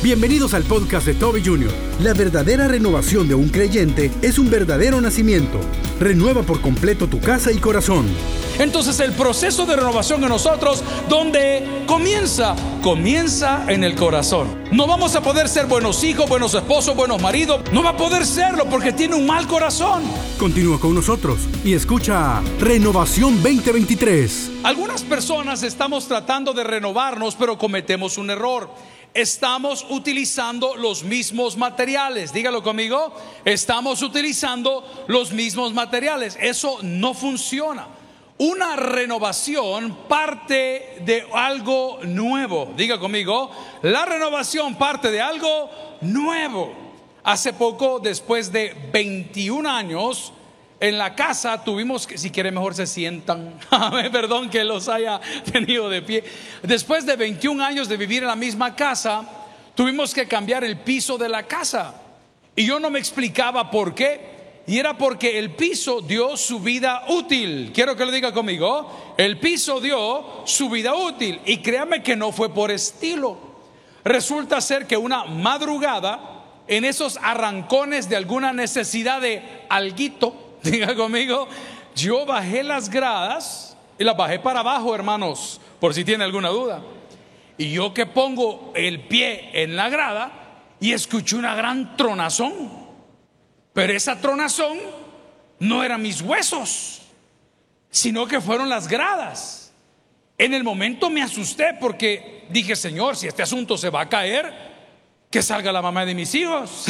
Bienvenidos al podcast de Toby Jr. La verdadera renovación de un creyente es un verdadero nacimiento. Renueva por completo tu casa y corazón. Entonces el proceso de renovación en nosotros, ¿dónde comienza? Comienza en el corazón. No vamos a poder ser buenos hijos, buenos esposos, buenos maridos. No va a poder serlo porque tiene un mal corazón. Continúa con nosotros y escucha Renovación 2023. Algunas personas estamos tratando de renovarnos, pero cometemos un error estamos utilizando los mismos materiales. Dígalo conmigo, estamos utilizando los mismos materiales. Eso no funciona. Una renovación parte de algo nuevo. Diga conmigo, la renovación parte de algo nuevo. Hace poco, después de 21 años, en la casa tuvimos que, si quiere mejor se sientan, perdón que los haya tenido de pie. Después de 21 años de vivir en la misma casa, tuvimos que cambiar el piso de la casa. Y yo no me explicaba por qué. Y era porque el piso dio su vida útil. Quiero que lo diga conmigo. El piso dio su vida útil. Y créame que no fue por estilo. Resulta ser que una madrugada, en esos arrancones de alguna necesidad de alguito, Diga conmigo, yo bajé las gradas y las bajé para abajo, hermanos, por si tiene alguna duda. Y yo que pongo el pie en la grada y escuché una gran tronazón. Pero esa tronazón no eran mis huesos, sino que fueron las gradas. En el momento me asusté porque dije, Señor, si este asunto se va a caer, que salga la mamá de mis hijos,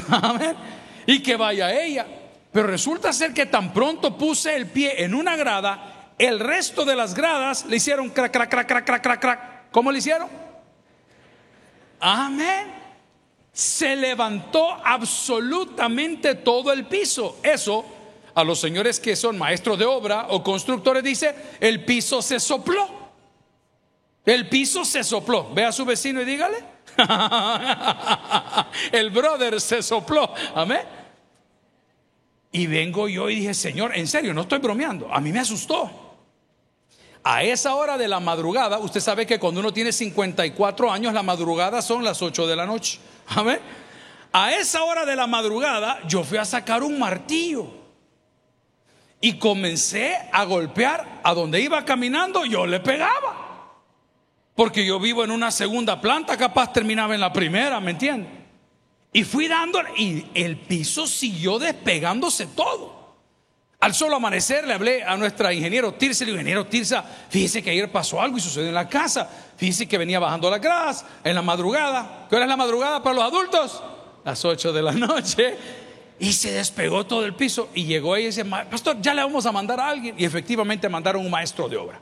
y que vaya ella. Pero resulta ser que tan pronto puse el pie en una grada, el resto de las gradas le hicieron crac, crac, crac, crac, crac, crac, crac. ¿Cómo le hicieron? Amén. Se levantó absolutamente todo el piso. Eso a los señores que son maestros de obra o constructores dice, el piso se sopló. El piso se sopló. Ve a su vecino y dígale. el brother se sopló. Amén. Y vengo yo y dije, Señor, en serio, no estoy bromeando. A mí me asustó. A esa hora de la madrugada, usted sabe que cuando uno tiene 54 años, la madrugada son las 8 de la noche. Amén. A esa hora de la madrugada, yo fui a sacar un martillo. Y comencé a golpear a donde iba caminando, yo le pegaba. Porque yo vivo en una segunda planta, capaz terminaba en la primera, ¿me entiende? Y fui dándole y el piso siguió despegándose todo. Al solo amanecer le hablé a nuestra ingeniero Tirsa, le ingeniero Tirsa, fíjese que ayer pasó algo y sucedió en la casa. Fíjese que venía bajando la gradas en la madrugada. ¿Qué hora es la madrugada para los adultos? Las 8 de la noche. Y se despegó todo el piso y llegó ella y dice, pastor, ya le vamos a mandar a alguien. Y efectivamente mandaron un maestro de obra.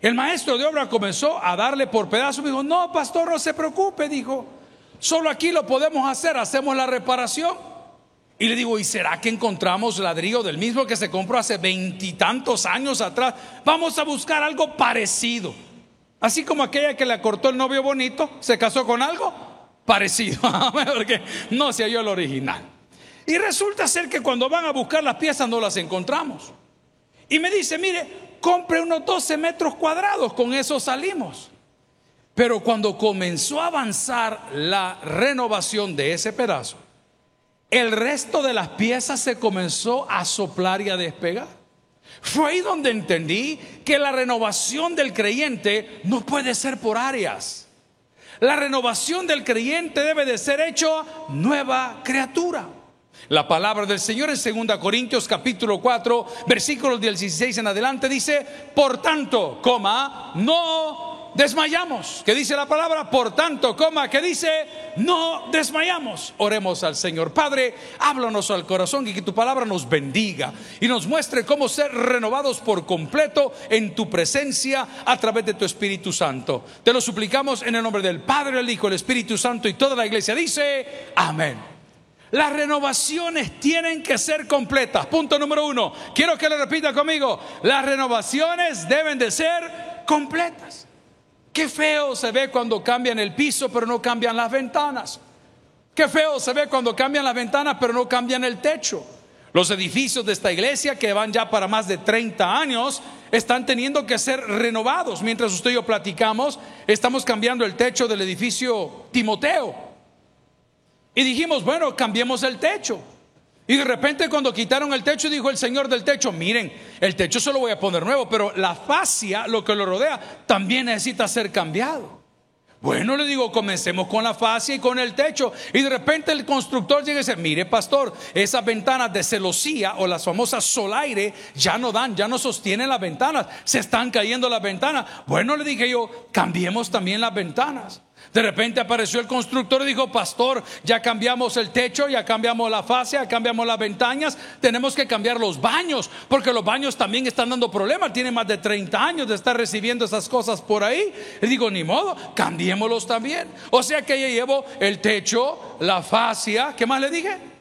El maestro de obra comenzó a darle por pedazos. Me dijo, no, pastor, no se preocupe, dijo. Solo aquí lo podemos hacer, hacemos la reparación. Y le digo, ¿y será que encontramos ladrillo del mismo que se compró hace veintitantos años atrás? Vamos a buscar algo parecido. Así como aquella que le cortó el novio bonito, se casó con algo parecido, porque no se halló el original. Y resulta ser que cuando van a buscar las piezas no las encontramos. Y me dice, mire, compre unos 12 metros cuadrados, con eso salimos. Pero cuando comenzó a avanzar la renovación de ese pedazo, el resto de las piezas se comenzó a soplar y a despegar. Fue ahí donde entendí que la renovación del creyente no puede ser por áreas. La renovación del creyente debe de ser hecho nueva criatura. La palabra del Señor en 2 Corintios capítulo 4, versículos del 16 en adelante dice, por tanto, coma, no desmayamos. ¿Qué dice la palabra? Por tanto, coma, que dice, no desmayamos. Oremos al Señor. Padre, háblanos al corazón y que tu palabra nos bendiga y nos muestre cómo ser renovados por completo en tu presencia a través de tu Espíritu Santo. Te lo suplicamos en el nombre del Padre, el Hijo, el Espíritu Santo y toda la iglesia dice, amén. Las renovaciones tienen que ser completas. Punto número uno. Quiero que lo repita conmigo. Las renovaciones deben de ser completas. Qué feo se ve cuando cambian el piso pero no cambian las ventanas. Qué feo se ve cuando cambian las ventanas pero no cambian el techo. Los edificios de esta iglesia que van ya para más de 30 años están teniendo que ser renovados. Mientras usted y yo platicamos, estamos cambiando el techo del edificio Timoteo. Y dijimos, bueno, cambiemos el techo. Y de repente cuando quitaron el techo, dijo el señor del techo, miren, el techo se lo voy a poner nuevo, pero la fascia, lo que lo rodea, también necesita ser cambiado. Bueno, le digo, comencemos con la fascia y con el techo. Y de repente el constructor llega y dice, mire pastor, esas ventanas de celosía o las famosas solaire ya no dan, ya no sostienen las ventanas, se están cayendo las ventanas. Bueno, le dije yo, cambiemos también las ventanas. De repente apareció el constructor y dijo, pastor, ya cambiamos el techo, ya cambiamos la fascia, ya cambiamos las ventanas, tenemos que cambiar los baños, porque los baños también están dando problemas, tiene más de 30 años de estar recibiendo esas cosas por ahí. Y digo, ni modo, cambiémoslos también. O sea que ya llevo el techo, la fascia, ¿qué más le dije?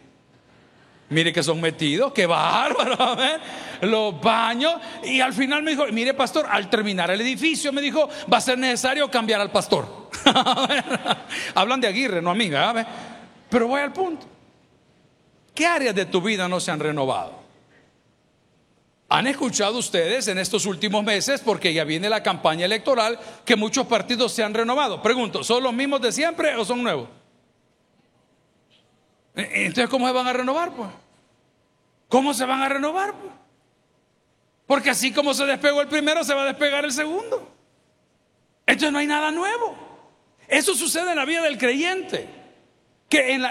Mire que son metidos, qué bárbaro, los baños. Y al final me dijo, mire pastor, al terminar el edificio me dijo, va a ser necesario cambiar al pastor. Hablan de Aguirre, no a mí, Pero voy al punto. ¿Qué áreas de tu vida no se han renovado? ¿Han escuchado ustedes en estos últimos meses, porque ya viene la campaña electoral, que muchos partidos se han renovado? Pregunto, ¿son los mismos de siempre o son nuevos? E, entonces, ¿cómo se van a renovar? Pues? ¿Cómo se van a renovar? Pues? Porque así como se despegó el primero, se va a despegar el segundo. Entonces no hay nada nuevo. Eso sucede en la vida del creyente. Que en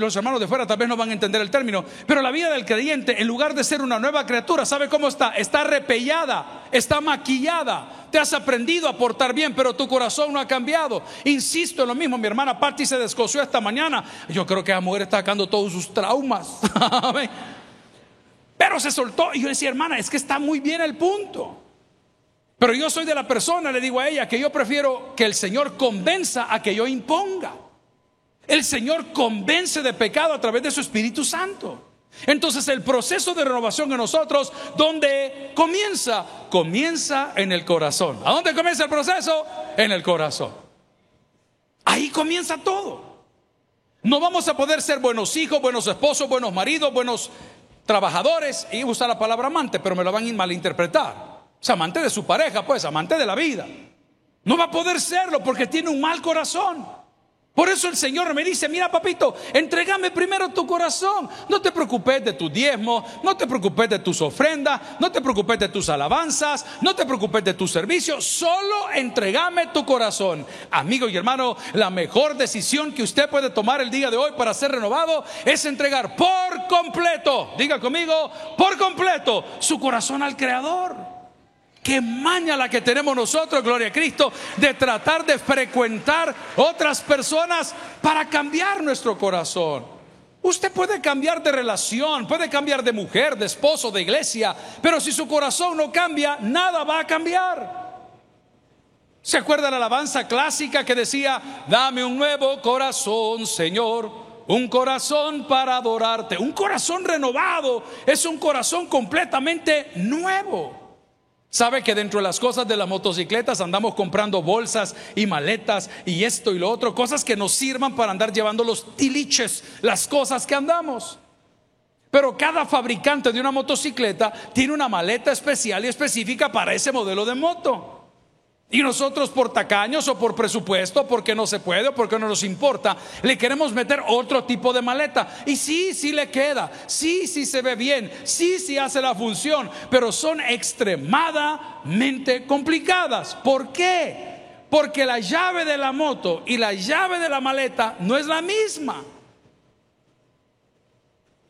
los hermanos de fuera tal vez no van a entender el término, pero la vida del creyente, en lugar de ser una nueva criatura, ¿sabe cómo está? Está repellada, está maquillada. Te has aprendido a portar bien, pero tu corazón no ha cambiado. Insisto en lo mismo, mi hermana Patty se descoció esta mañana. Yo creo que la mujer está sacando todos sus traumas. pero se soltó y yo decía, hermana, es que está muy bien el punto. Pero yo soy de la persona, le digo a ella, que yo prefiero que el Señor convenza a que yo imponga. El Señor convence de pecado a través de su Espíritu Santo. Entonces el proceso de renovación en nosotros, ¿dónde comienza? Comienza en el corazón. ¿A dónde comienza el proceso? En el corazón. Ahí comienza todo. No vamos a poder ser buenos hijos, buenos esposos, buenos maridos, buenos trabajadores, y usar la palabra amante, pero me lo van a malinterpretar amante de su pareja, pues, amante de la vida. No va a poder serlo porque tiene un mal corazón. Por eso el Señor me dice, mira papito, entregame primero tu corazón. No te preocupes de tu diezmo, no te preocupes de tus ofrendas, no te preocupes de tus alabanzas, no te preocupes de tu servicio, solo entregame tu corazón. Amigo y hermano, la mejor decisión que usted puede tomar el día de hoy para ser renovado es entregar por completo, diga conmigo, por completo su corazón al Creador. Qué maña la que tenemos nosotros, gloria a Cristo, de tratar de frecuentar otras personas para cambiar nuestro corazón. Usted puede cambiar de relación, puede cambiar de mujer, de esposo, de iglesia, pero si su corazón no cambia, nada va a cambiar. ¿Se acuerda la alabanza clásica que decía, dame un nuevo corazón, Señor? Un corazón para adorarte. Un corazón renovado es un corazón completamente nuevo. Sabe que dentro de las cosas de las motocicletas andamos comprando bolsas y maletas y esto y lo otro, cosas que nos sirvan para andar llevando los tiliches, las cosas que andamos. Pero cada fabricante de una motocicleta tiene una maleta especial y específica para ese modelo de moto. Y nosotros por tacaños o por presupuesto, porque no se puede o porque no nos importa, le queremos meter otro tipo de maleta. Y sí, sí le queda, sí, sí se ve bien, sí, sí hace la función, pero son extremadamente complicadas. ¿Por qué? Porque la llave de la moto y la llave de la maleta no es la misma.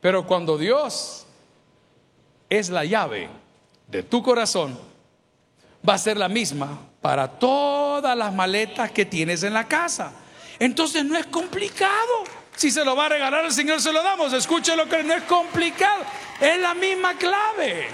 Pero cuando Dios es la llave de tu corazón, va a ser la misma para todas las maletas que tienes en la casa. Entonces no es complicado. Si se lo va a regalar el Señor, se lo damos. Escuche lo que no es complicado. Es la misma clave.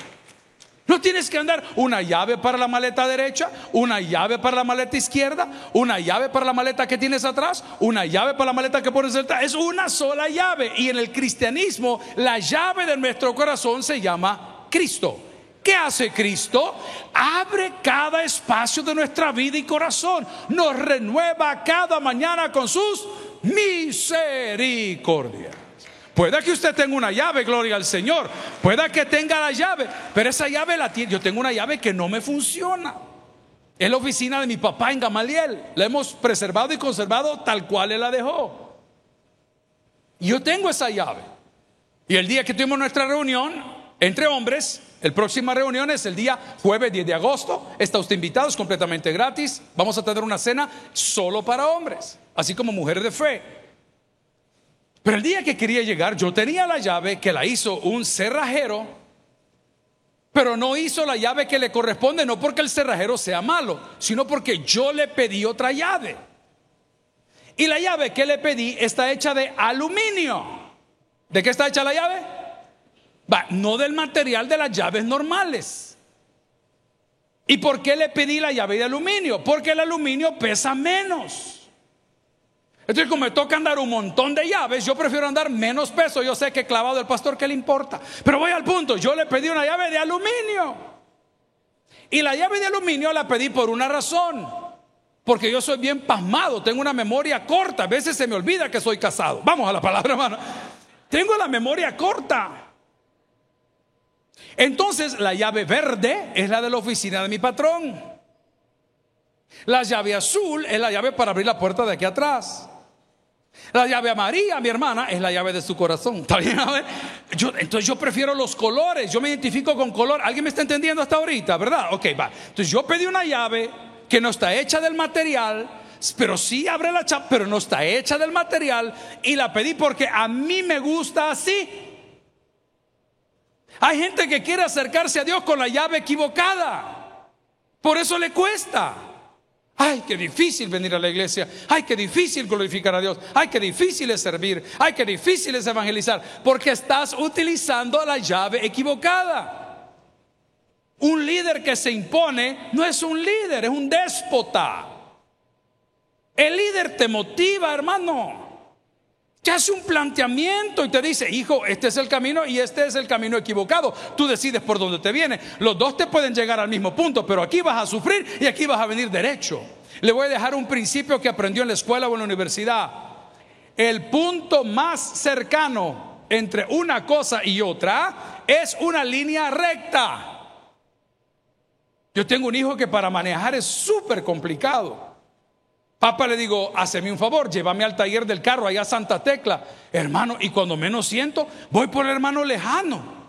No tienes que andar una llave para la maleta derecha, una llave para la maleta izquierda, una llave para la maleta que tienes atrás, una llave para la maleta que pones detrás. Es una sola llave. Y en el cristianismo, la llave de nuestro corazón se llama Cristo. ¿Qué hace Cristo? Abre cada espacio de nuestra vida y corazón. Nos renueva cada mañana con sus misericordias. Pueda que usted tenga una llave, gloria al Señor. Pueda que tenga la llave, pero esa llave la tiene. Yo tengo una llave que no me funciona. Es la oficina de mi papá en Gamaliel. La hemos preservado y conservado tal cual él la dejó. Yo tengo esa llave. Y el día que tuvimos nuestra reunión entre hombres, el próxima reunión es el día jueves 10 de agosto. Está usted invitado, es completamente gratis. Vamos a tener una cena solo para hombres, así como mujeres de fe. Pero el día que quería llegar, yo tenía la llave que la hizo un cerrajero, pero no hizo la llave que le corresponde, no porque el cerrajero sea malo, sino porque yo le pedí otra llave. Y la llave que le pedí está hecha de aluminio. ¿De qué está hecha la llave? No del material de las llaves normales. ¿Y por qué le pedí la llave de aluminio? Porque el aluminio pesa menos. Entonces, como me toca andar un montón de llaves, yo prefiero andar menos peso. Yo sé que clavado el pastor, ¿qué le importa? Pero voy al punto, yo le pedí una llave de aluminio. Y la llave de aluminio la pedí por una razón. Porque yo soy bien pasmado, tengo una memoria corta. A veces se me olvida que soy casado. Vamos a la palabra, hermano. Tengo la memoria corta. Entonces, la llave verde es la de la oficina de mi patrón. La llave azul es la llave para abrir la puerta de aquí atrás. La llave amarilla, mi hermana, es la llave de su corazón. ¿Está bien? Yo, entonces yo prefiero los colores. Yo me identifico con color. ¿Alguien me está entendiendo hasta ahorita, verdad? Ok, va. Entonces yo pedí una llave que no está hecha del material, pero sí abre la chapa, pero no está hecha del material y la pedí porque a mí me gusta así. Hay gente que quiere acercarse a Dios con la llave equivocada. Por eso le cuesta. Ay, qué difícil venir a la iglesia. Ay, qué difícil glorificar a Dios. Ay, qué difícil es servir. Ay, qué difícil es evangelizar. Porque estás utilizando la llave equivocada. Un líder que se impone no es un líder, es un déspota. El líder te motiva, hermano. Te hace un planteamiento y te dice, hijo, este es el camino y este es el camino equivocado. Tú decides por dónde te viene. Los dos te pueden llegar al mismo punto, pero aquí vas a sufrir y aquí vas a venir derecho. Le voy a dejar un principio que aprendió en la escuela o en la universidad. El punto más cercano entre una cosa y otra es una línea recta. Yo tengo un hijo que para manejar es súper complicado. Papá le digo, haceme un favor, llévame al taller del carro allá a Santa Tecla, hermano, y cuando menos siento, voy por el hermano lejano.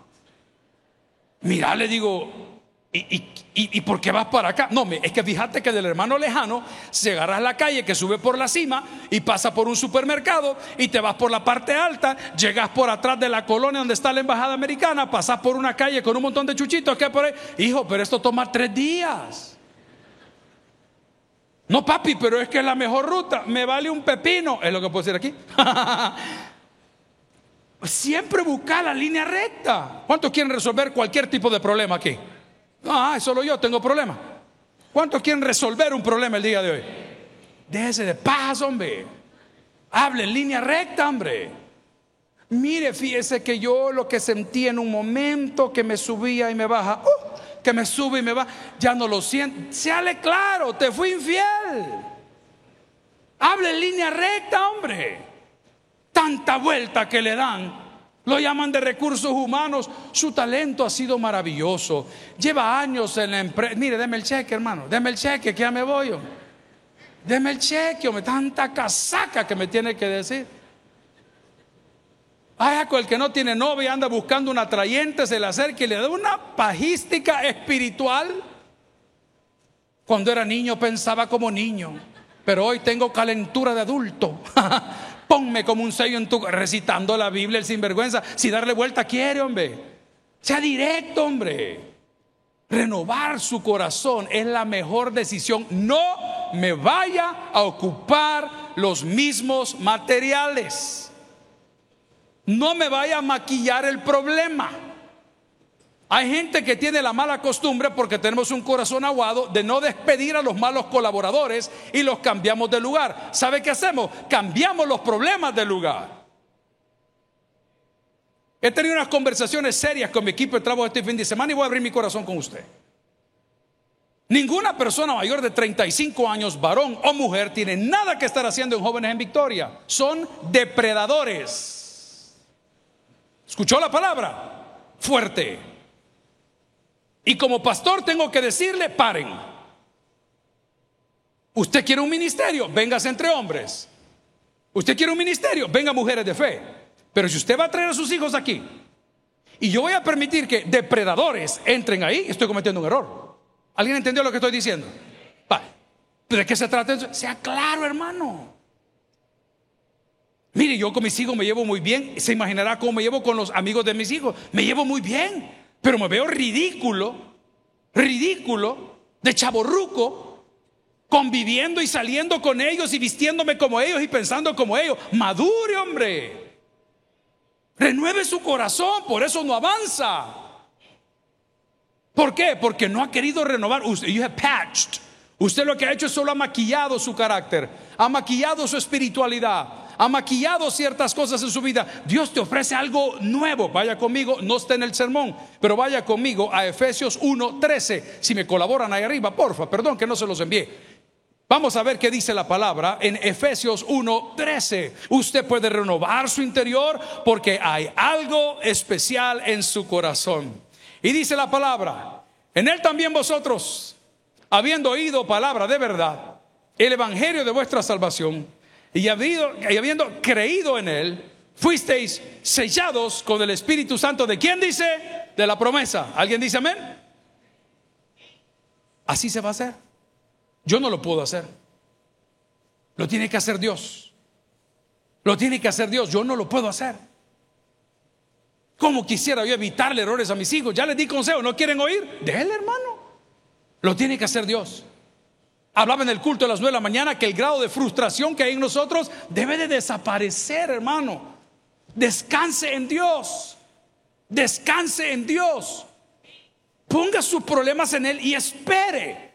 Mira, le digo, ¿Y, por qué vas para acá? No, es que fíjate que del hermano lejano, se agarras la calle que sube por la cima y pasa por un supermercado y te vas por la parte alta, llegas por atrás de la colonia donde está la embajada americana, pasas por una calle con un montón de chuchitos que por ahí. Hijo, pero esto toma tres días. No, papi, pero es que es la mejor ruta. Me vale un pepino, es lo que puedo decir aquí. Siempre busca la línea recta. ¿Cuántos quieren resolver cualquier tipo de problema aquí? Ah, solo yo tengo problema. ¿Cuántos quieren resolver un problema el día de hoy? Déjese de paz, hombre. Hable en línea recta, hombre. Mire, fíjese que yo lo que sentí en un momento que me subía y me baja, uh, que me sube y me baja, ya no lo siento. Seale claro, te fui infiel. Hable en línea recta, hombre. Tanta vuelta que le dan lo llaman de recursos humanos. Su talento ha sido maravilloso. Lleva años en la empresa. Mire, deme el cheque, hermano. Deme el cheque, que ya me voy. Deme el cheque, hombre. Tanta casaca que me tiene que decir. Ay, el que no tiene novia anda buscando un atrayente, se le acerca y le da una pajística espiritual. Cuando era niño pensaba como niño, pero hoy tengo calentura de adulto. Ponme como un sello en tu recitando la Biblia el sinvergüenza. Si darle vuelta quiere, hombre. Sea directo, hombre. Renovar su corazón es la mejor decisión. No me vaya a ocupar los mismos materiales. No me vaya a maquillar el problema. Hay gente que tiene la mala costumbre porque tenemos un corazón aguado de no despedir a los malos colaboradores y los cambiamos de lugar. ¿Sabe qué hacemos? Cambiamos los problemas de lugar. He tenido unas conversaciones serias con mi equipo de trabajo este fin de semana y voy a abrir mi corazón con usted. Ninguna persona mayor de 35 años, varón o mujer, tiene nada que estar haciendo en jóvenes en Victoria. Son depredadores. ¿Escuchó la palabra? Fuerte. Y como pastor tengo que decirle, paren. Usted quiere un ministerio, véngase entre hombres. Usted quiere un ministerio, venga mujeres de fe. Pero si usted va a traer a sus hijos aquí y yo voy a permitir que depredadores entren ahí, estoy cometiendo un error. ¿Alguien entendió lo que estoy diciendo? ¿De qué se trata? Sea claro, hermano. Mire, yo con mis hijos me llevo muy bien. Se imaginará cómo me llevo con los amigos de mis hijos. Me llevo muy bien. Pero me veo ridículo, ridículo, de chaborruco, conviviendo y saliendo con ellos y vistiéndome como ellos y pensando como ellos. Madure, hombre. Renueve su corazón, por eso no avanza. ¿Por qué? Porque no ha querido renovar. Have patched. Usted lo que ha hecho es solo ha maquillado su carácter, ha maquillado su espiritualidad, ha maquillado ciertas cosas en su vida. Dios te ofrece algo nuevo. Vaya conmigo, no está en el sermón, pero vaya conmigo a Efesios 1:13. Si me colaboran ahí arriba, porfa, perdón que no se los envié. Vamos a ver qué dice la palabra en Efesios 1:13. Usted puede renovar su interior porque hay algo especial en su corazón. Y dice la palabra, en él también vosotros habiendo oído palabra de verdad, el evangelio de vuestra salvación, y, habiendo creído en él, fuisteis sellados con el Espíritu Santo. ¿De quién dice? De la promesa. ¿Alguien dice amén? Así se va a hacer. Yo no lo puedo hacer. Lo tiene que hacer Dios. Lo tiene que hacer Dios. Yo no lo puedo hacer. ¿Cómo quisiera yo evitarle errores a mis hijos? Ya les di consejo, ¿no quieren oír? Déjenle, hermano. Lo tiene que hacer Dios. Hablaba en el culto de las nueve de la mañana que el grado de frustración que hay en nosotros debe de desaparecer, hermano. Descanse en Dios. Descanse en Dios. Ponga sus problemas en Él y espere.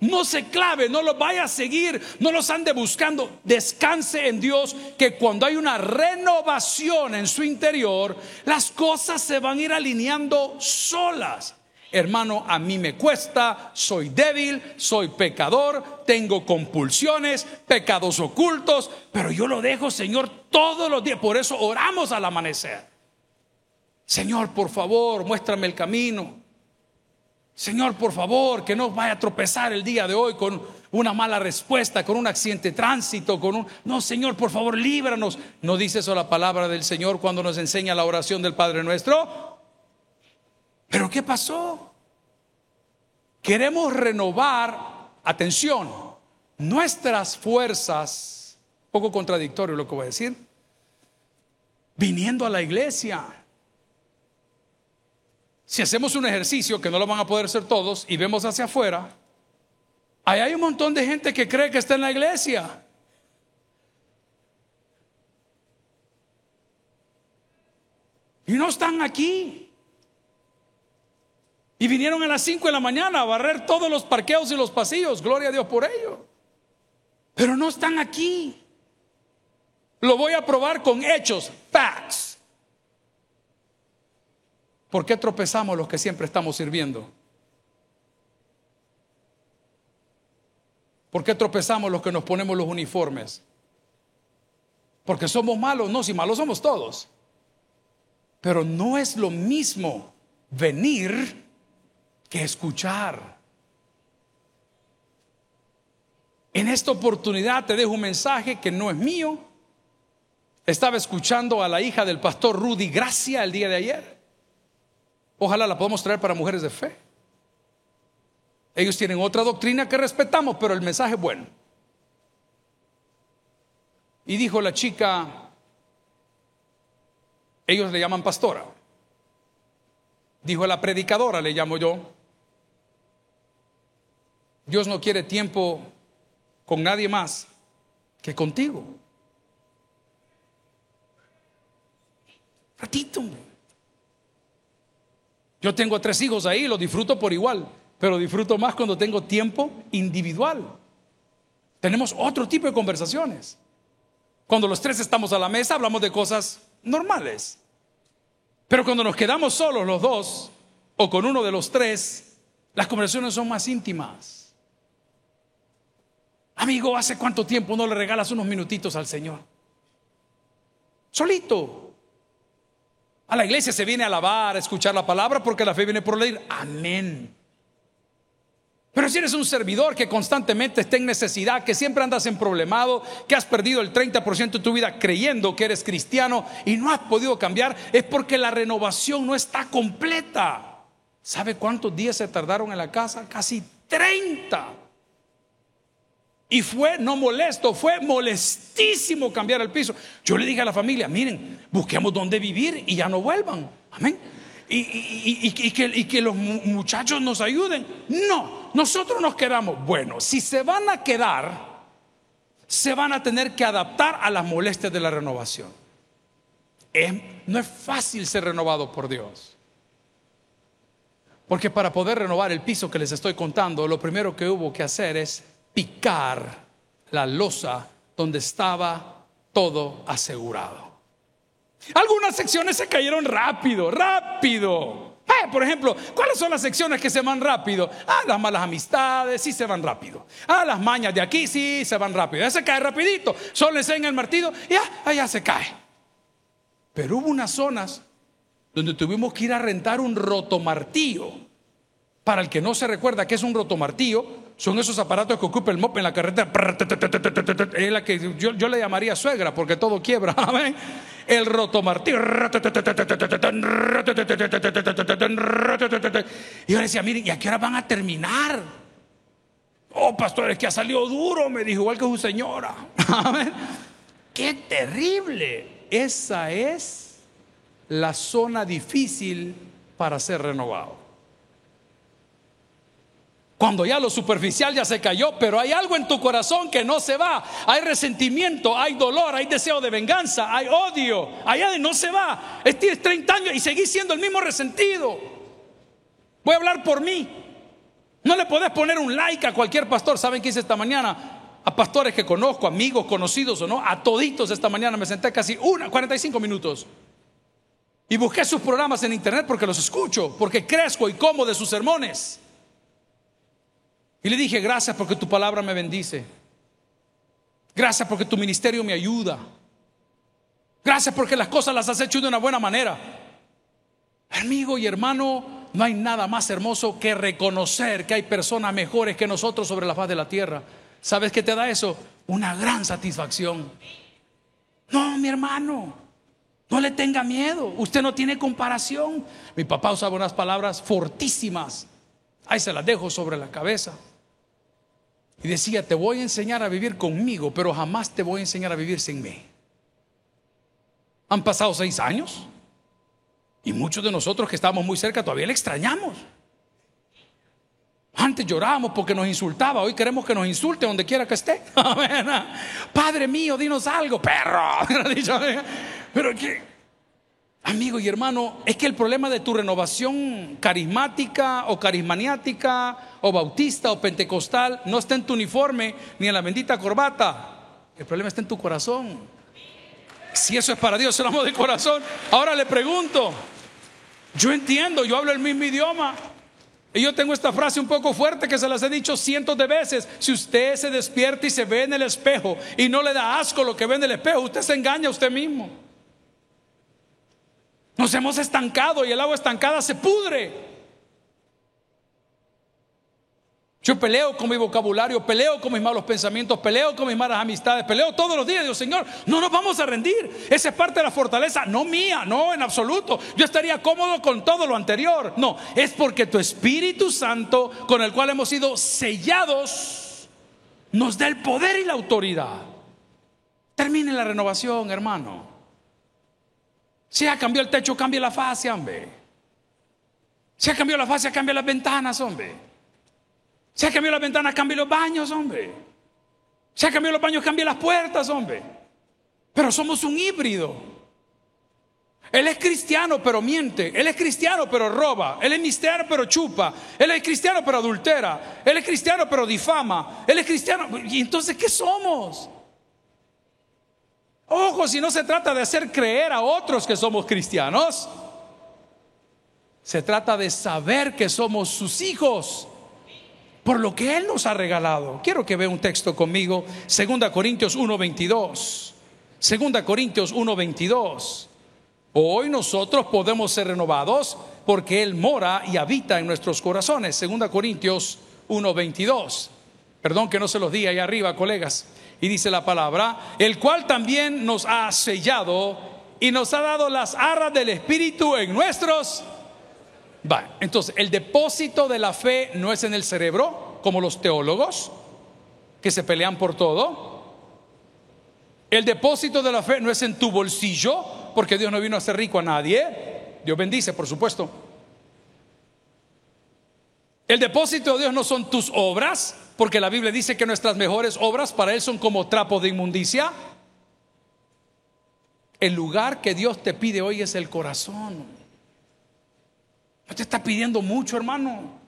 No se clave, no los vaya a seguir, no los ande buscando. Descanse en Dios que cuando hay una renovación en su interior, las cosas se van a ir alineando solas. Hermano, a mí me cuesta, soy débil, soy pecador, tengo compulsiones, pecados ocultos, pero yo lo dejo, Señor, todos los días. Por eso oramos al amanecer. Señor, por favor, muéstrame el camino. Señor, por favor, que no vaya a tropezar el día de hoy con una mala respuesta, con un accidente de tránsito, con un... No, Señor, por favor, líbranos. ¿No dice eso la palabra del Señor cuando nos enseña la oración del Padre nuestro? Pero ¿qué pasó? Queremos renovar, atención, nuestras fuerzas, poco contradictorio lo que voy a decir, viniendo a la iglesia. Si hacemos un ejercicio, que no lo van a poder hacer todos, y vemos hacia afuera, ahí hay un montón de gente que cree que está en la iglesia. Y no están aquí. Y vinieron a las 5 de la mañana a barrer todos los parqueos y los pasillos. Gloria a Dios por ello. Pero no están aquí. Lo voy a probar con hechos, facts. ¿Por qué tropezamos los que siempre estamos sirviendo? ¿Por qué tropezamos los que nos ponemos los uniformes? Porque somos malos, no, si malos somos todos. Pero no es lo mismo venir que escuchar. En esta oportunidad te dejo un mensaje que no es mío. Estaba escuchando a la hija del pastor Rudy Gracia el día de ayer. Ojalá la podamos traer para mujeres de fe. Ellos tienen otra doctrina que respetamos, pero el mensaje es bueno. Y dijo la chica, ellos le llaman pastora. Dijo la predicadora, le llamo yo. Dios no quiere tiempo con nadie más que contigo. Ratito. Yo tengo tres hijos ahí, lo disfruto por igual, pero disfruto más cuando tengo tiempo individual. Tenemos otro tipo de conversaciones. Cuando los tres estamos a la mesa hablamos de cosas normales. Pero cuando nos quedamos solos los dos, o con uno de los tres, las conversaciones son más íntimas. Amigo, ¿hace cuánto tiempo no le regalas unos minutitos al Señor? Solito. A la iglesia se viene a alabar, a escuchar la palabra, porque la fe viene por leer. Amén. Pero si eres un servidor que constantemente está en necesidad, que siempre andas en problemado, que has perdido el 30% de tu vida creyendo que eres cristiano y no has podido cambiar, es porque la renovación no está completa. ¿Sabe cuántos días se tardaron en la casa? Casi 30. Y fue no molesto, fue molestísimo cambiar el piso. Yo le dije a la familia, miren, busquemos dónde vivir y ya no vuelvan. Amén. Y, que, los muchachos nos ayuden. No, nosotros nos quedamos. Bueno, si se van a quedar, se van a tener que adaptar a las molestias de la renovación. no es fácil ser renovado por Dios. Porque para poder renovar el piso que les estoy contando, lo primero que hubo que hacer es picar la losa donde estaba todo asegurado. Algunas secciones se cayeron rápido, rápido. Eh, por ejemplo, ¿cuáles son las secciones que se van rápido? Ah, las malas amistades, sí se van rápido. Ah, las mañas de aquí, sí se van rápido. Ya se cae rapidito. Solo en el martillo y ya, allá se cae. Pero hubo unas zonas donde tuvimos que ir a rentar un rotomartillo. Para el que no se recuerda que es un rotomartillo, son esos aparatos que ocupa el mop en la carretera. Es la que yo, yo le llamaría suegra porque todo quiebra. El rotomartillo. Y yo le decía, miren, ¿y a qué hora van a terminar? Oh, pastor, es que ha salido duro, me dijo, igual que su señora. Qué terrible. Esa es la zona difícil para ser renovado. Cuando ya lo superficial ya se cayó, pero hay algo en tu corazón que no se va. Hay resentimiento, hay dolor, hay deseo de venganza, hay odio. Allá de no se va. Tienes 30 años y seguís siendo el mismo resentido. Voy a hablar por mí. No le podés poner un like a cualquier pastor. ¿Saben qué hice esta mañana? A pastores que conozco, amigos, conocidos o no, a toditos esta mañana me senté casi una, 45 minutos. Y busqué sus programas en internet porque los escucho, porque crezco y como de sus sermones. Y le dije, gracias porque tu palabra me bendice. Gracias porque tu ministerio me ayuda. Gracias porque las cosas las has hecho de una buena manera. Amigo y hermano, no hay nada más hermoso que reconocer que hay personas mejores que nosotros sobre la faz de la tierra. ¿Sabes qué te da eso? Una gran satisfacción. No, mi hermano, no le tenga miedo. Usted no tiene comparación. Mi papá usaba unas palabras fortísimas. Ahí se las dejo sobre la cabeza. Y decía, te voy a enseñar a vivir conmigo, pero jamás te voy a enseñar a vivir sin mí. Han pasado seis años y muchos de nosotros que estamos muy cerca todavía le extrañamos. Antes llorábamos porque nos insultaba, hoy queremos que nos insulte donde quiera que esté. Padre mío, dinos algo, perro. Pero que, amigo y hermano, es que el problema de tu renovación carismática o carismaniática o bautista o pentecostal no está en tu uniforme ni en la bendita corbata. El problema está en tu corazón. Si eso es para Dios, el amor de corazón. Ahora le pregunto, yo entiendo, yo hablo el mismo idioma. Y yo tengo esta frase un poco fuerte que se las he dicho cientos de veces. Si usted se despierta y se ve en el espejo y no le da asco lo que ve en el espejo, usted se engaña a usted mismo. Nos hemos estancado y el agua estancada se pudre. Yo peleo con mi vocabulario, peleo con mis malos pensamientos, peleo con mis malas amistades, peleo todos los días. Digo, Señor, no nos vamos a rendir. Esa es parte de la fortaleza, no mía, no en absoluto. Yo estaría cómodo con todo lo anterior. No, es porque tu Espíritu Santo, con el cual hemos sido sellados, nos da el poder y la autoridad. Termine la renovación, hermano. Si ha cambiado el techo, cambie la fase, hombre. Si ha cambiado la fase, cambia las ventanas, hombre. Se ha cambiado las ventanas, cambie los baños, hombre. Se ha cambiado los baños, cambie las puertas, hombre. Pero somos un híbrido. Él es cristiano pero miente. Él es cristiano pero roba. Él es cristiano pero chupa. Él es cristiano pero adultera. Él es cristiano pero difama. Él es cristiano. ¿Y entonces qué somos? Ojo, si no se trata de hacer creer a otros que somos cristianos. Se trata de saber que somos sus hijos por lo que Él nos ha regalado. Quiero que vea un texto conmigo, 2 Corintios 1:22. 2 Corintios 1:22. Hoy nosotros podemos ser renovados porque Él mora y habita en nuestros corazones. 2 Corintios 1.22. Perdón que no se los diga ahí arriba, colegas. Y dice la palabra, el cual también nos ha sellado y nos ha dado las arras del Espíritu en nuestros... Va, entonces, el depósito de la fe no es en el cerebro, como los teólogos, que se pelean por todo. El depósito de la fe no es en tu bolsillo, porque Dios no vino a hacer rico a nadie. Dios bendice, por supuesto. El depósito de Dios no son tus obras, porque la Biblia dice que nuestras mejores obras para Él son como trapo de inmundicia. El lugar que Dios te pide hoy es el corazón. No te está pidiendo mucho, hermano.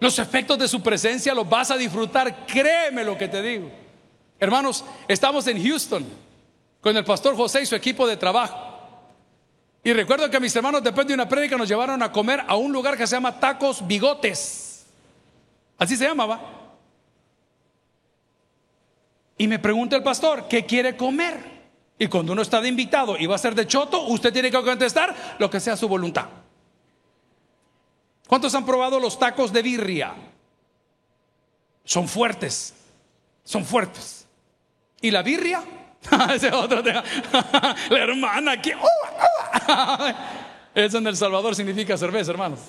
Los efectos de su presencia los vas a disfrutar, créeme lo que te digo. Hermanos, estamos en Houston con el pastor José y su equipo de trabajo. Y recuerdo que mis hermanos después de una prédica nos llevaron a comer a un lugar que se llama Tacos Bigotes. Así se llamaba. Y me pregunta el pastor, ¿qué quiere comer? Y cuando uno está de invitado y va a ser de choto, usted tiene que contestar lo que sea su voluntad. ¿Cuántos han probado los tacos de birria? Son fuertes, son fuertes. ¿Y la birria? Ese otro tema. la hermana que... Eso en El Salvador significa cerveza, hermanos.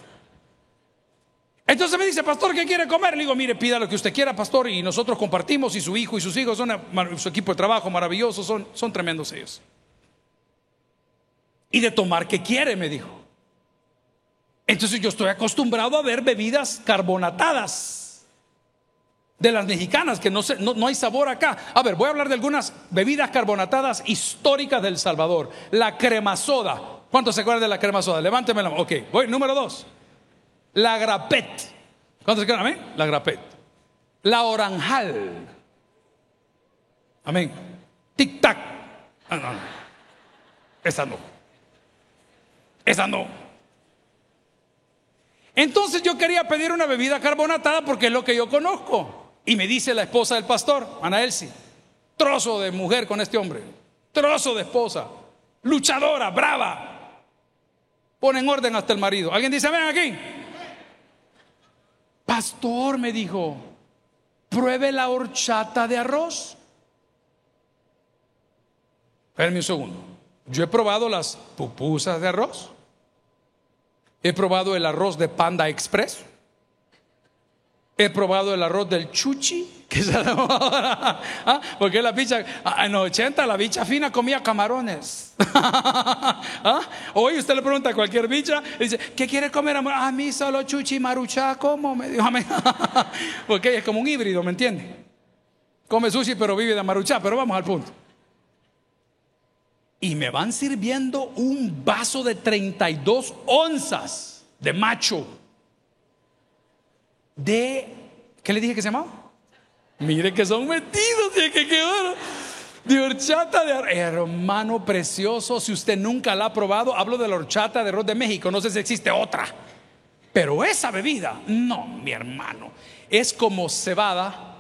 Entonces me dice, pastor, ¿qué quiere comer? Le digo, mire, pida lo que usted quiera, pastor, y nosotros compartimos, y su hijo y sus hijos son su equipo de trabajo maravilloso, son, son tremendos ellos. Y de tomar, ¿qué quiere? Me dijo. Entonces yo estoy acostumbrado a ver bebidas carbonatadas de las mexicanas, que no, no, hay sabor acá. A ver, voy a hablar de algunas bebidas carbonatadas históricas del Salvador. La crema soda. ¿Cuántos se acuerdan de la crema soda? Levánteme la. Ok, voy, número dos. La grapet. ¿Cuántos acuerdan? Amén. La grapet. La oranjal. Amén. Tic tac. Ah, no, no. Esa no. Esa no. Entonces yo quería pedir una bebida carbonatada porque es lo que yo conozco. Y me dice la esposa del pastor, Ana Elsie, trozo de mujer con este hombre, trozo de esposa, luchadora, brava. Pone en orden hasta el marido. ¿Alguien dice, ven aquí? Pastor me dijo, pruebe la horchata de arroz. Espérenme un segundo. Yo he probado las pupusas de arroz. He probado el arroz de Panda Express. He probado el arroz del chuchi, que es ¿Ah? porque la bicha, ah, en los 80 la bicha fina comía camarones. ¿Ah? Hoy usted le pregunta a cualquier bicha, dice, ¿qué quiere comer? A mí solo chuchi marucha, ¿cómo? Me dijo, porque es como un híbrido, ¿me entiende? Come sushi pero vive de marucha, pero vamos al punto. Y me van sirviendo un vaso de 32 onzas de macho de, ¿qué le dije que se llamaba? Mire que son metidos, de que De horchata de hermano precioso, si usted nunca la ha probado, hablo de la horchata de arroz de México, no sé si existe otra. Pero esa bebida, no, mi hermano, es como cebada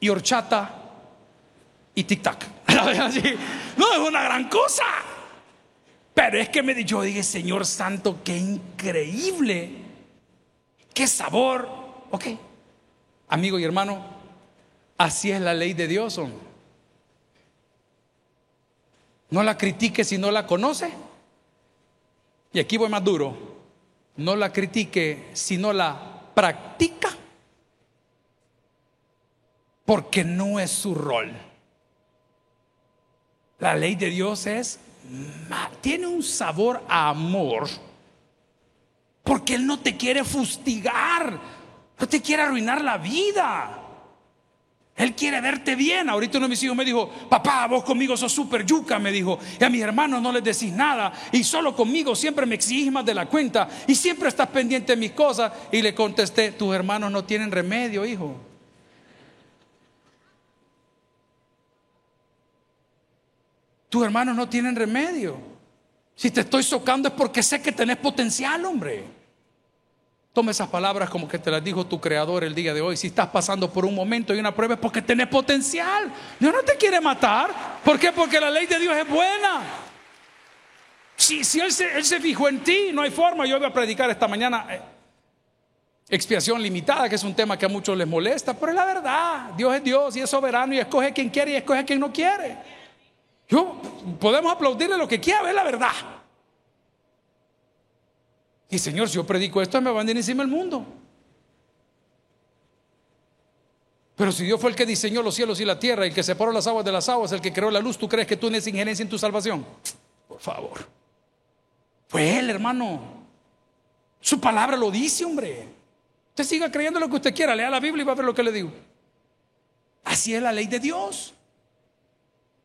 y horchata y tic-tac. no es una gran cosa. Pero es que me yo dije, Señor Santo, qué increíble qué sabor. Ok, amigo y hermano, así es la ley de Dios. No la critique si no la conoce. Y aquí voy más duro. No la critique si no la practica. Porque no es su rol. La ley de Dios es, tiene un sabor a amor porque Él no te quiere fustigar, no te quiere arruinar la vida. Él quiere verte bien. Ahorita uno de mis hijos me dijo, papá, vos conmigo sos súper yuca, me dijo. Y a mis hermanos no les decís nada. Y solo conmigo siempre me exigís más de la cuenta. Y siempre estás pendiente de mis cosas. Y le contesté, tus hermanos no tienen remedio, hijo. Tus hermanos no tienen remedio. Si te estoy socando es porque sé que tenés potencial, hombre. Toma esas palabras como que te las dijo tu creador el día de hoy. Si estás pasando por un momento y una prueba es porque tenés potencial. Dios no te quiere matar. ¿Por qué? Porque la ley de Dios es buena. Si, si él, se, él se fijó en ti, no hay forma. Yo voy a predicar esta mañana. Eh, Expiación limitada, que es un tema que a muchos les molesta, pero es la verdad. Dios es Dios y es soberano y escoge quien quiere y escoge quien no quiere. Yo, podemos aplaudirle lo que quiera, es la verdad. Y Señor, si yo predico esto, me van a encima el mundo. Pero si Dios fue el que diseñó los cielos y la tierra, el que separó las aguas de las aguas, el que creó la luz, ¿tú crees que tú tienes injerencia en tu salvación? Por favor. Fue Él, hermano. Su palabra lo dice, hombre. Usted siga creyendo lo que usted quiera, lea la Biblia y va a ver lo que le digo. Así es la ley de Dios.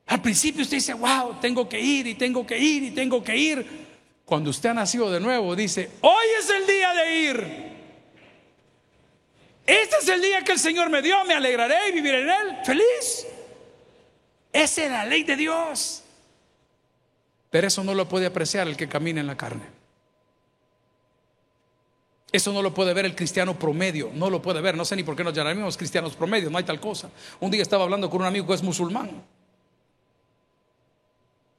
Al principio usted dice, wow, tengo que ir y tengo que ir y tengo que ir. Cuando usted ha nacido de nuevo, dice, hoy es el día de ir. Este es el día que el Señor me dio, me alegraré y viviré en él feliz. Esa es la ley de Dios. Pero eso no lo puede apreciar el que camina en la carne. Eso no lo puede ver el cristiano promedio, no lo puede ver. No sé ni por qué nos llamamos cristianos promedio, no hay tal cosa. Un día estaba hablando con un amigo que es musulmán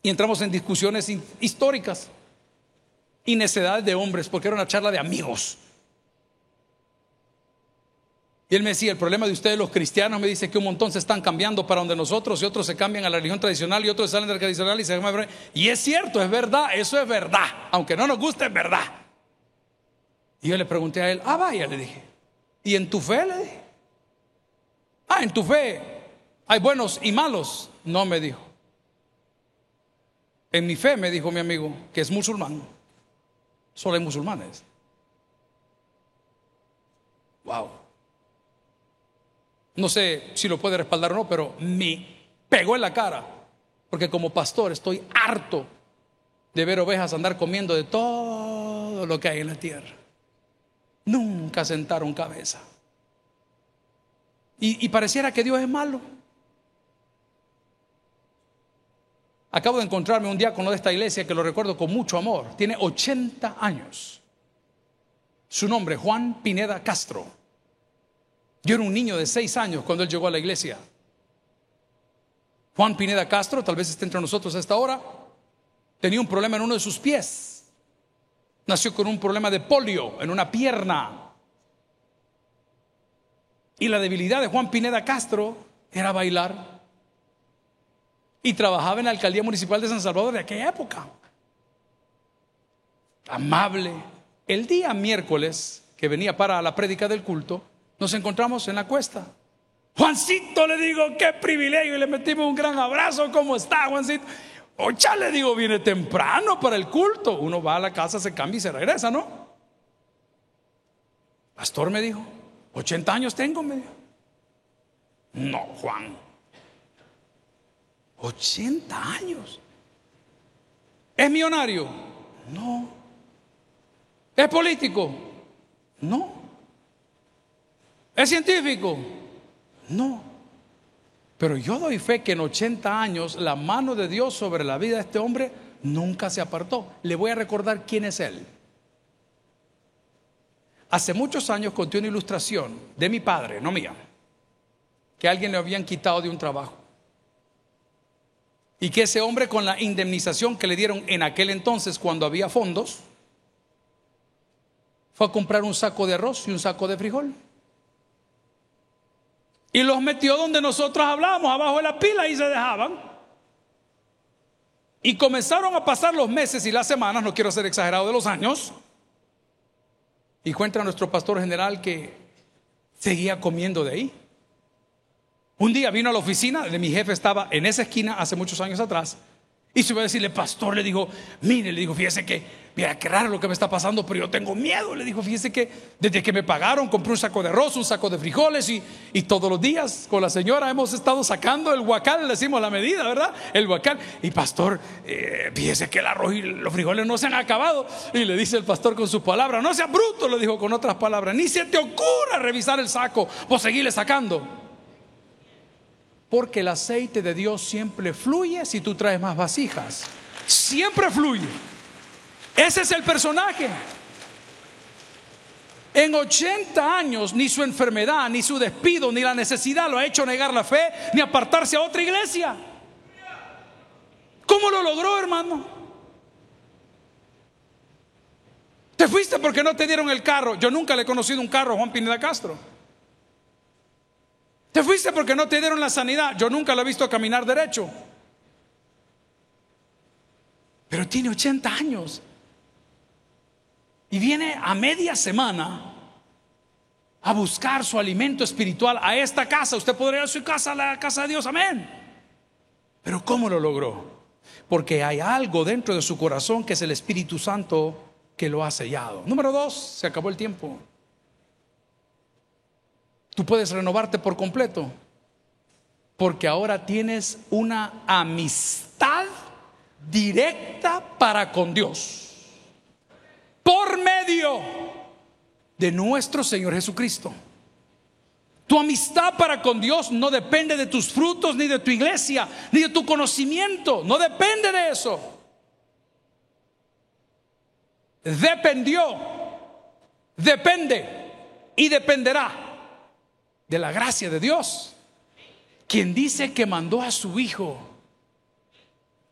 y entramos en discusiones históricas y necedades de hombres, porque era una charla de amigos. Y él me decía, el problema de ustedes los cristianos, me dice que un montón se están cambiando para donde nosotros y otros se cambian a la religión tradicional y otros salen de la tradicional y se Y es cierto, es verdad, eso es verdad. Aunque no nos guste, es verdad. Y yo le pregunté a él, ah, vaya, le dije. ¿Y en tu fe? Le dije. Ah, en tu fe hay buenos y malos. No me dijo. En mi fe, me dijo mi amigo, que es musulmán. Solo hay musulmanes. Wow. No sé si lo puede respaldar o no, pero me pegó en la cara. Porque como pastor estoy harto de ver ovejas andar comiendo de todo lo que hay en la tierra. Nunca sentaron cabeza. Y, pareciera que Dios es malo. Acabo de encontrarme un diácono de esta iglesia que lo recuerdo con mucho amor. Tiene 80 años. Su nombre, Juan Pineda Castro. Yo era un niño de seis años cuando él llegó a la iglesia. Juan Pineda Castro, tal vez esté entre nosotros a esta hora, tenía un problema en uno de sus pies. Nació con un problema de polio en una pierna. Y la debilidad de Juan Pineda Castro era bailar. Y trabajaba en la alcaldía municipal de San Salvador de aquella época. Amable. El día miércoles que venía para la prédica del culto, nos encontramos en la cuesta. Juancito, le digo, qué privilegio. Y le metimos un gran abrazo. ¿Cómo está, Juancito? Ocha, le digo, viene temprano para el culto. Uno va a la casa, se cambia y se regresa, ¿no? Pastor me dijo, 80 años tengo, me dijo. No, Juan. 80 años. ¿Es millonario? No. ¿Es político? No. ¿Es científico? No. Pero yo doy fe que en 80 años la mano de Dios sobre la vida de este hombre nunca se apartó. Le voy a recordar quién es él. Hace muchos años conté una ilustración de mi padre, no mía, que alguien le habían quitado de un trabajo. Y que ese hombre con la indemnización que le dieron en aquel entonces cuando había fondos, fue a comprar un saco de arroz y un saco de frijol. Y los metió donde nosotros hablábamos, abajo de la pila y se dejaban. Y comenzaron a pasar los meses y las semanas, no quiero ser exagerado de los años. Y cuenta nuestro pastor general que seguía comiendo de ahí. Un día vino a la oficina de mi jefe, estaba en esa esquina hace muchos años atrás. Y se iba a decirle, pastor, le dijo, mire, le dijo, fíjese que, mira, qué raro lo que me está pasando, pero yo tengo miedo. Le dijo, fíjese que desde que me pagaron compré un saco de arroz, un saco de frijoles y, y todos los días con la señora hemos estado sacando el huacal, le decimos la medida, ¿verdad? El huacal. Y pastor, eh, fíjese que el arroz y los frijoles no se han acabado. Y le dice el pastor con sus palabras, no sea bruto, le dijo con otras palabras, ni se te ocurra revisar el saco, pues seguirle sacando. Porque el aceite de Dios siempre fluye si tú traes más vasijas. Siempre fluye. Ese es el personaje. En 80 años ni su enfermedad, ni su despido, ni la necesidad lo ha hecho negar la fe, ni apartarse a otra iglesia. ¿Cómo lo logró, hermano? Te fuiste porque no te dieron el carro. Yo nunca le he conocido un carro a Juan Pineda Castro. Te fuiste porque no te dieron la sanidad. Yo nunca lo he visto caminar derecho. Pero tiene 80 años. Y viene a media semana a buscar su alimento espiritual a esta casa. Usted podría ir a su casa, a la casa de Dios, amén. Pero ¿cómo lo logró? Porque hay algo dentro de su corazón que es el Espíritu Santo que lo ha sellado. Número dos, se acabó el tiempo. Tú puedes renovarte por completo, porque ahora tienes una amistad directa para con Dios, por medio de nuestro Señor Jesucristo. Tu amistad para con Dios no depende de tus frutos, ni de tu iglesia, ni de tu conocimiento. No depende de eso. Dependió, depende y dependerá de la gracia de Dios. Quien dice que mandó a su Hijo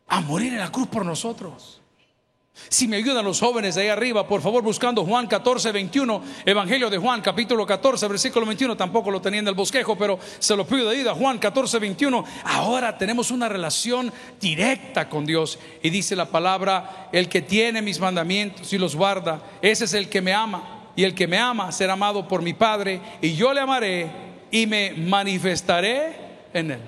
a morir en la cruz por nosotros. Si me ayudan los jóvenes de ahí arriba, por favor, buscando Juan 14, 21, Evangelio de Juan, capítulo 14, versículo 21, tampoco lo tenía en el bosquejo, pero se lo pido de ida, Juan 14, 21. Ahora tenemos una relación directa con Dios. Y dice la palabra, el que tiene mis mandamientos y los guarda, ese es el que me ama. Y el que me ama será amado por mi Padre, y yo le amaré y me manifestaré en él.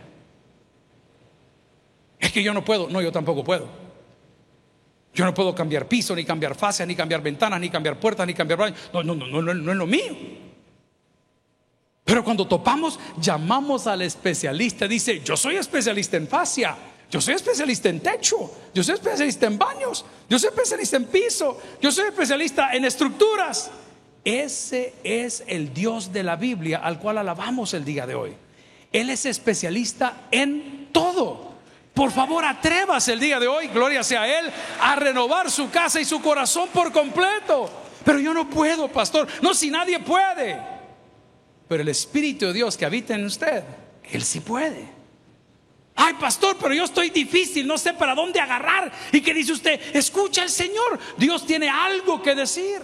Es que yo no puedo, no, yo tampoco puedo. Yo no puedo cambiar piso, ni cambiar fascia, ni cambiar ventanas, ni cambiar puertas, ni cambiar baños. No, no, no, no, no es lo mío. Pero cuando topamos, llamamos al especialista. Dice, yo soy especialista en fascia. Yo soy especialista en techo. Yo soy especialista en baños. Yo soy especialista en piso. Yo soy especialista en estructuras. Ese es el Dios de la Biblia al cual alabamos el día de hoy. Él es especialista en todo. Por favor, atrévase el día de hoy, gloria sea Él, a renovar su casa y su corazón por completo. Pero yo no puedo, pastor. No, si nadie puede. Pero el Espíritu de Dios que habita en usted, Él sí puede. Ay, pastor, pero yo estoy difícil, no sé para dónde agarrar. ¿Y qué dice usted? Escucha al Señor. Dios tiene algo que decir.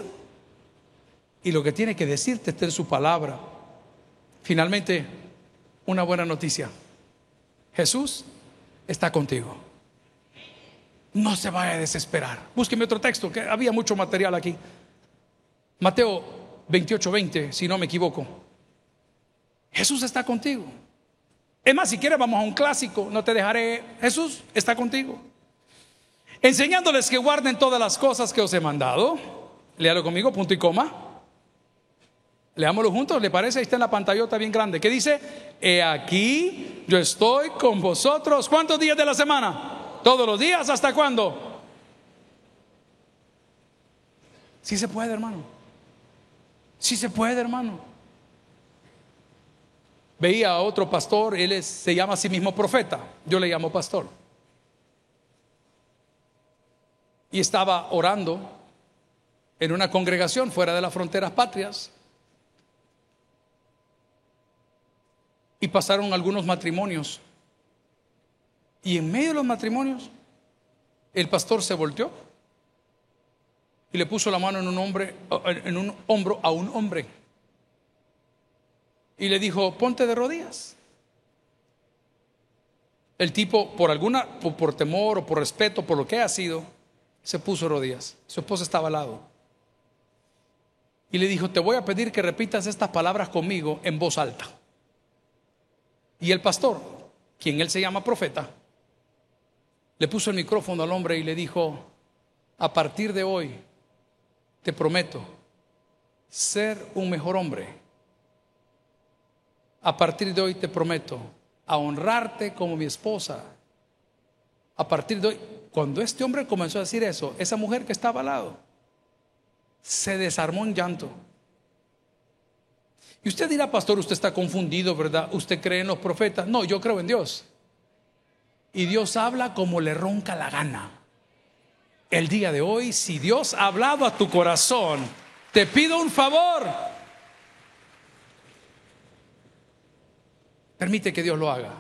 Y lo que tiene que decirte está en su palabra. Finalmente, una buena noticia. Jesús está contigo. No se vaya a desesperar. Búsqueme otro texto, que había mucho material aquí. Mateo 28, 20, si no me equivoco. Jesús está contigo. Es más, si quieres vamos a un clásico, no te dejaré. Jesús está contigo. Enseñándoles que guarden todas las cosas que os he mandado. Léalo conmigo, punto y coma. Leámoslo juntos, ¿le parece? Ahí está en la pantallota bien grande. ¿Qué dice? He aquí, yo estoy con vosotros. ¿Cuántos días de la semana? Todos los días, ¿hasta cuándo? Sí se puede, hermano. Sí se puede, hermano. Veía a otro pastor, él se llama a sí mismo profeta, yo le llamo pastor. Y estaba orando en una congregación fuera de las fronteras patrias y pasaron algunos matrimonios. Y en medio de los matrimonios, el pastor se volteó y le puso la mano en un hombre, en un hombro a un hombre. Y le dijo, ponte de rodillas. El tipo, por alguna, por, por temor o por respeto, por lo que ha sido, se puso de rodillas. Su esposa estaba al lado. Y le dijo, te voy a pedir que repitas estas palabras conmigo en voz alta. Y el pastor, quien él se llama profeta, le puso el micrófono al hombre y le dijo, a partir de hoy te prometo ser un mejor hombre. A partir de hoy te prometo a honrarte como mi esposa. A partir de hoy, cuando este hombre comenzó a decir eso, esa mujer que estaba al lado se desarmó en llanto. Y usted dirá, pastor, usted está confundido, ¿verdad? ¿Usted cree en los profetas? No, yo creo en Dios. Y Dios habla como le ronca la gana. El día de hoy, si Dios ha hablado a tu corazón, te pido un favor. Permite que Dios lo haga.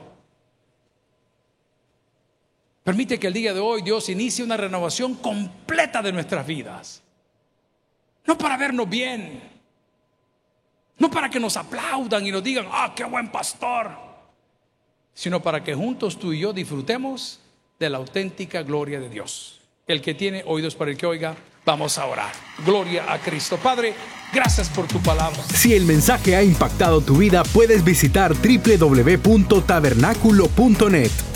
Permite que el día de hoy Dios inicie una renovación completa de nuestras vidas. No para vernos bien. No para que nos aplaudan y nos digan, ah, qué buen pastor. Sino para que juntos tú y yo disfrutemos de la auténtica gloria de Dios. El que tiene oídos para el que oiga, vamos a orar. Gloria a Cristo. Padre, gracias por tu palabra. Si el mensaje ha impactado tu vida, puedes visitar www.tabernaculo.net